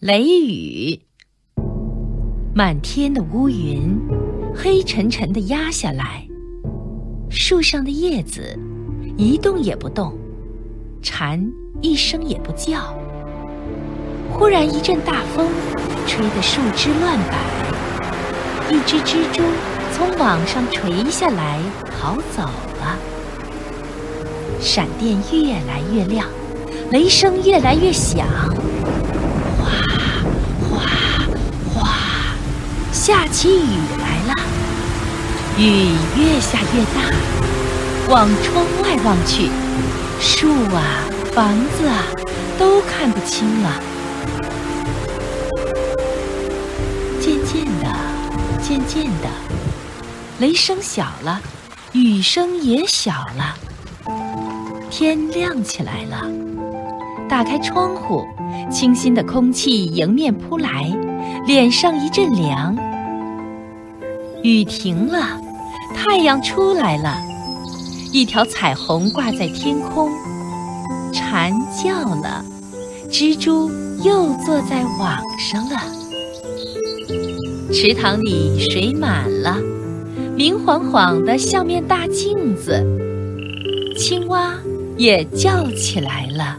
雷雨，满天的乌云，黑沉沉的压下来。树上的叶子一动也不动，蝉一声也不叫。忽然一阵大风，吹得树枝乱摆，一只蜘蛛从网上垂下来，逃走了。闪电越来越亮，雷声越来越响，下起雨来了。雨越下越大，往窗外望去，树啊，房子啊，都看不清了。渐渐的，渐渐的，雷声小了，雨声也小了。天亮起来了，打开窗户，清新的空气迎面扑来，脸上一阵凉。雨停了，太阳出来了，一条彩虹挂在天空。蝉叫了，蜘蛛又坐在网上了。池塘里水满了，明晃晃的像面大镜子。青蛙。也叫起来了。